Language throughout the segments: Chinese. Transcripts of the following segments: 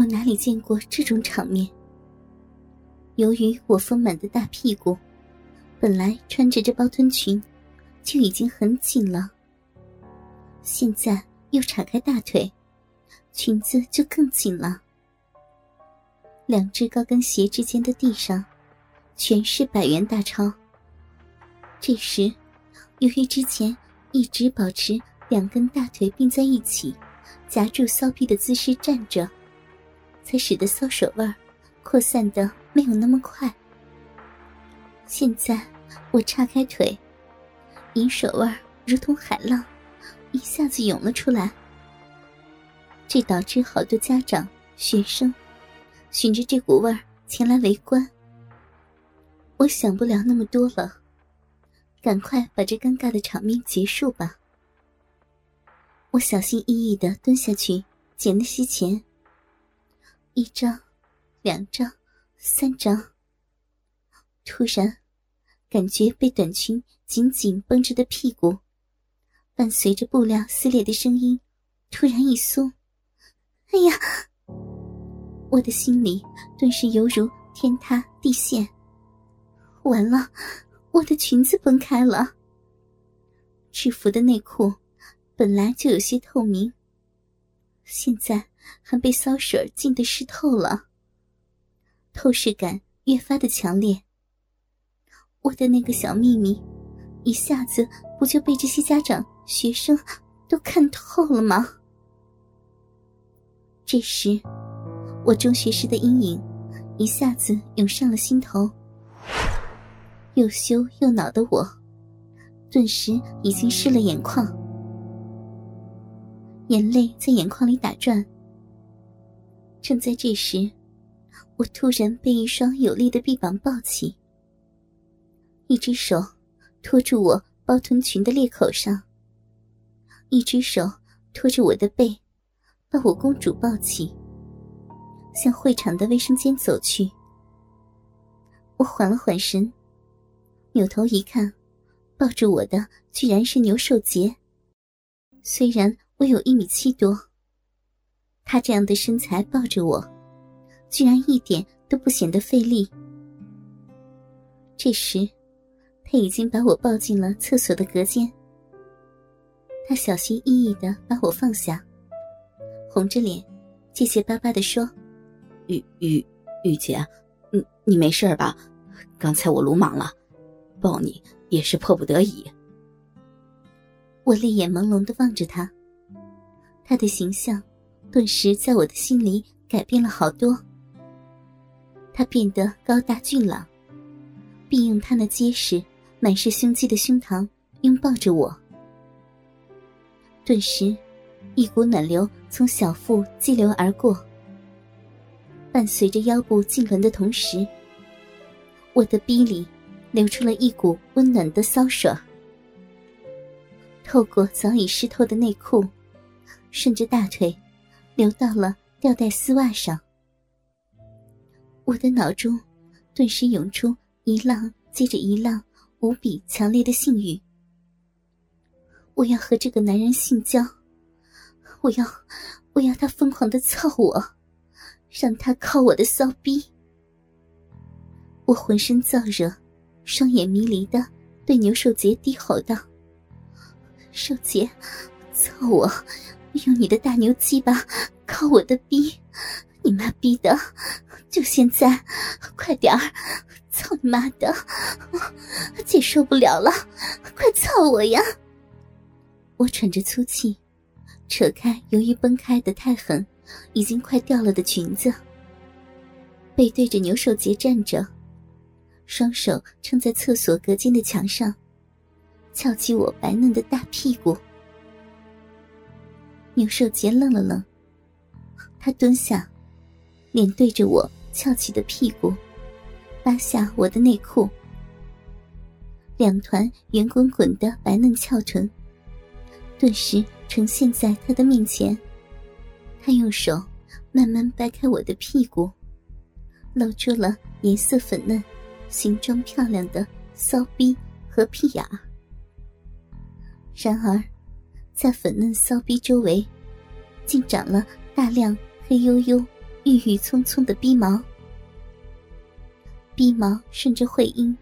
我哪里见过这种场面？由于我丰满的大屁股，本来穿着这包臀裙就已经很紧了，现在又岔开大腿，裙子就更紧了。两只高跟鞋之间的地上，全是百元大钞。这时，由于之前一直保持两根大腿并在一起，夹住骚逼的姿势站着，才使得骚手味扩散的没有那么快。现在我叉开腿，银手腕如同海浪，一下子涌了出来。这导致好多家长、学生。循着这股味儿前来围观，我想不了那么多了，赶快把这尴尬的场面结束吧。我小心翼翼的蹲下去捡那些钱，一张、两张、三张。突然，感觉被短裙紧紧绷着的屁股，伴随着布料撕裂的声音，突然一松，哎呀！我的心里顿时犹如天塌地陷。完了，我的裙子崩开了。制服的内裤本来就有些透明，现在还被骚水浸得湿透了，透视感越发的强烈。我的那个小秘密，一下子不就被这些家长、学生都看透了吗？这时。我中学时的阴影一下子涌上了心头，又羞又恼的我，顿时已经湿了眼眶，眼泪在眼眶里打转。正在这时，我突然被一双有力的臂膀抱起，一只手托住我包臀裙的裂口上，一只手托着我的背，把我公主抱起。向会场的卫生间走去，我缓了缓神，扭头一看，抱住我的居然是牛寿杰。虽然我有一米七多，他这样的身材抱着我，居然一点都不显得费力。这时，他已经把我抱进了厕所的隔间。他小心翼翼的把我放下，红着脸，结结巴巴的说。雨雨雨姐，你你没事吧？刚才我鲁莽了，抱你也是迫不得已。我泪眼朦胧的望着他，他的形象顿时在我的心里改变了好多。他变得高大俊朗，并用他那结实、满是胸肌的胸膛拥抱着我。顿时，一股暖流从小腹激流而过。伴随着腰部痉挛的同时，我的逼里流出了一股温暖的骚水，透过早已湿透的内裤，顺着大腿流到了吊带丝袜上。我的脑中顿时涌出一浪接着一浪无比强烈的性欲。我要和这个男人性交，我要，我要他疯狂的操我。让他靠我的骚逼！我浑身燥热，双眼迷离的对牛寿杰低吼道：“寿杰，操我！用你的大牛鸡巴靠我的逼！你妈逼的！就现在，快点儿！操你妈的！姐受不了了，快操我呀！”我喘着粗气，扯开由于崩开的太狠。已经快掉了的裙子，背对着牛寿杰站着，双手撑在厕所隔间的墙上，翘起我白嫩的大屁股。牛寿杰愣了愣，他蹲下，脸对着我翘起的屁股，扒下我的内裤，两团圆滚滚的白嫩翘臀，顿时呈现在他的面前。他用手慢慢掰开我的屁股，露出了颜色粉嫩、形状漂亮的骚逼和屁眼儿。然而，在粉嫩骚逼周围，竟长了大量黑黝黝、郁郁葱葱的逼毛，逼毛顺着会阴，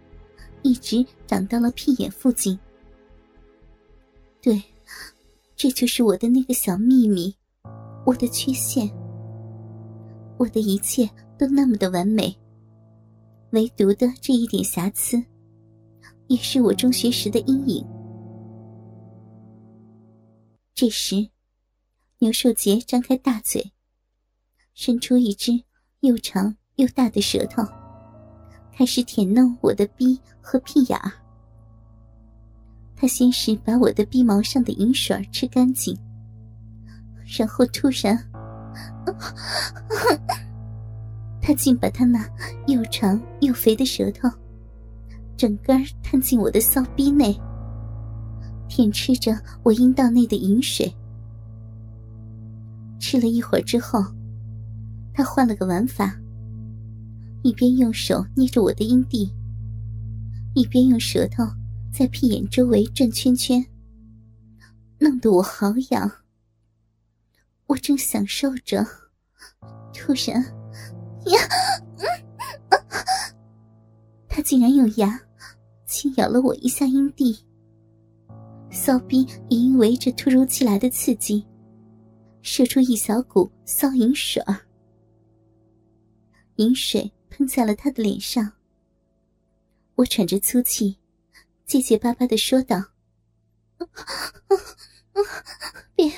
一直长到了屁眼附近。对，这就是我的那个小秘密，我的缺陷。我的一切都那么的完美，唯独的这一点瑕疵，也是我中学时的阴影。这时，牛寿杰张开大嘴，伸出一只又长又大的舌头，开始舔弄我的逼和屁眼儿。他先是把我的逼毛上的银水吃干净，然后突然，他竟把他那又长又肥的舌头，整根探进我的骚逼内。舔吃着我阴道内的饮水，吃了一会儿之后，他换了个玩法，一边用手捏着我的阴蒂，一边用舌头在屁眼周围转圈圈，弄得我好痒。我正享受着，突然，呀，他竟然用牙轻咬了我一下阴蒂。骚逼也因为这突如其来的刺激，射出一小股骚淫水儿，饮水喷在了他的脸上。我喘着粗气，结结巴巴的说道：“别，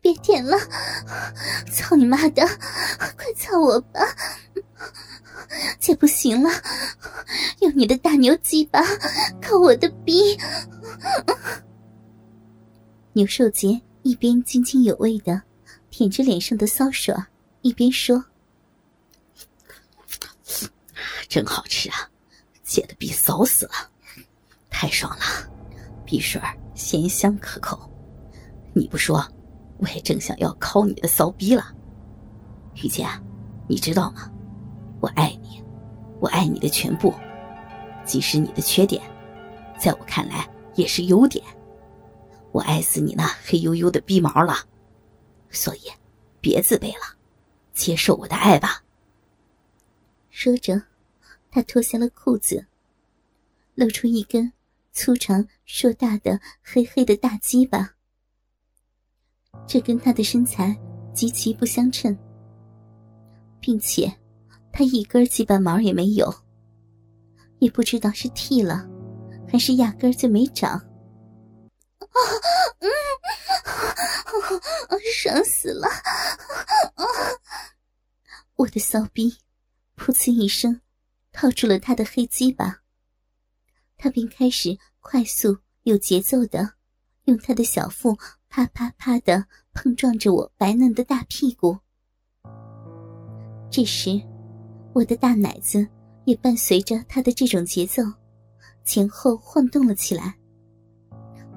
别舔了！操你妈的，快操我吧！姐不行了，用你的大牛鸡巴靠我的逼！”牛寿杰一边津津有味的舔着脸上的骚水，一边说：“真好吃啊，姐的逼骚死了，太爽了，鼻水咸香可口。你不说，我也正想要抠你的骚逼了。雨姐，你知道吗？我爱你，我爱你的全部，即使你的缺点，在我看来。”也是优点，我爱死你那黑黝黝的逼毛了，所以别自卑了，接受我的爱吧。说着，他脱下了裤子，露出一根粗长硕大的黑黑的大鸡巴，这跟他的身材极其不相称，并且他一根鸡巴毛也没有，也不知道是剃了。还是压根就没长，啊，嗯，爽死了！我的骚逼，噗呲一声，套住了他的黑鸡巴。他便开始快速有节奏的，用他的小腹啪啪啪的碰撞着我白嫩的大屁股。这时，我的大奶子也伴随着他的这种节奏。前后晃动了起来，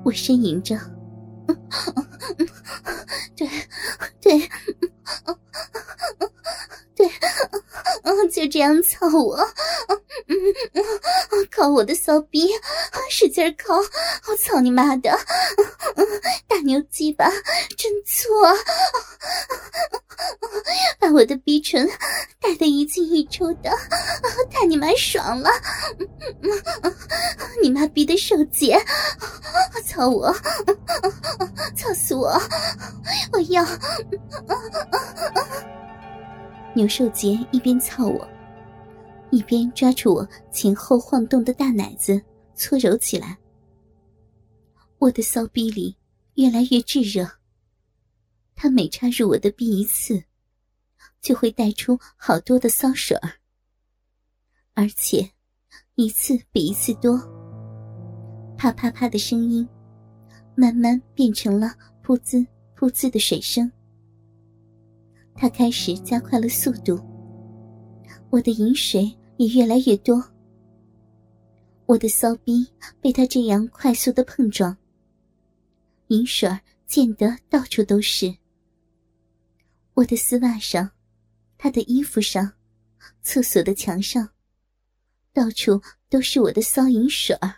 我呻吟着：“ 对，对，对，就这样操我，靠我的骚逼，使劲靠！我操你妈的，大牛鸡巴真粗！”把我的逼唇带得一进一出的，太你妈爽了！你妈逼的手姐，操我，操死我！我要！牛寿杰一边操我，一边抓住我前后晃动的大奶子搓揉起来。我的骚逼里越来越炙热。他每插入我的逼一次，就会带出好多的骚水儿，而且一次比一次多。啪啪啪的声音，慢慢变成了噗滋噗滋的水声。他开始加快了速度，我的饮水也越来越多。我的骚逼被他这样快速的碰撞，饮水溅得到处都是。我的丝袜上，他的衣服上，厕所的墙上，到处都是我的骚淫水儿。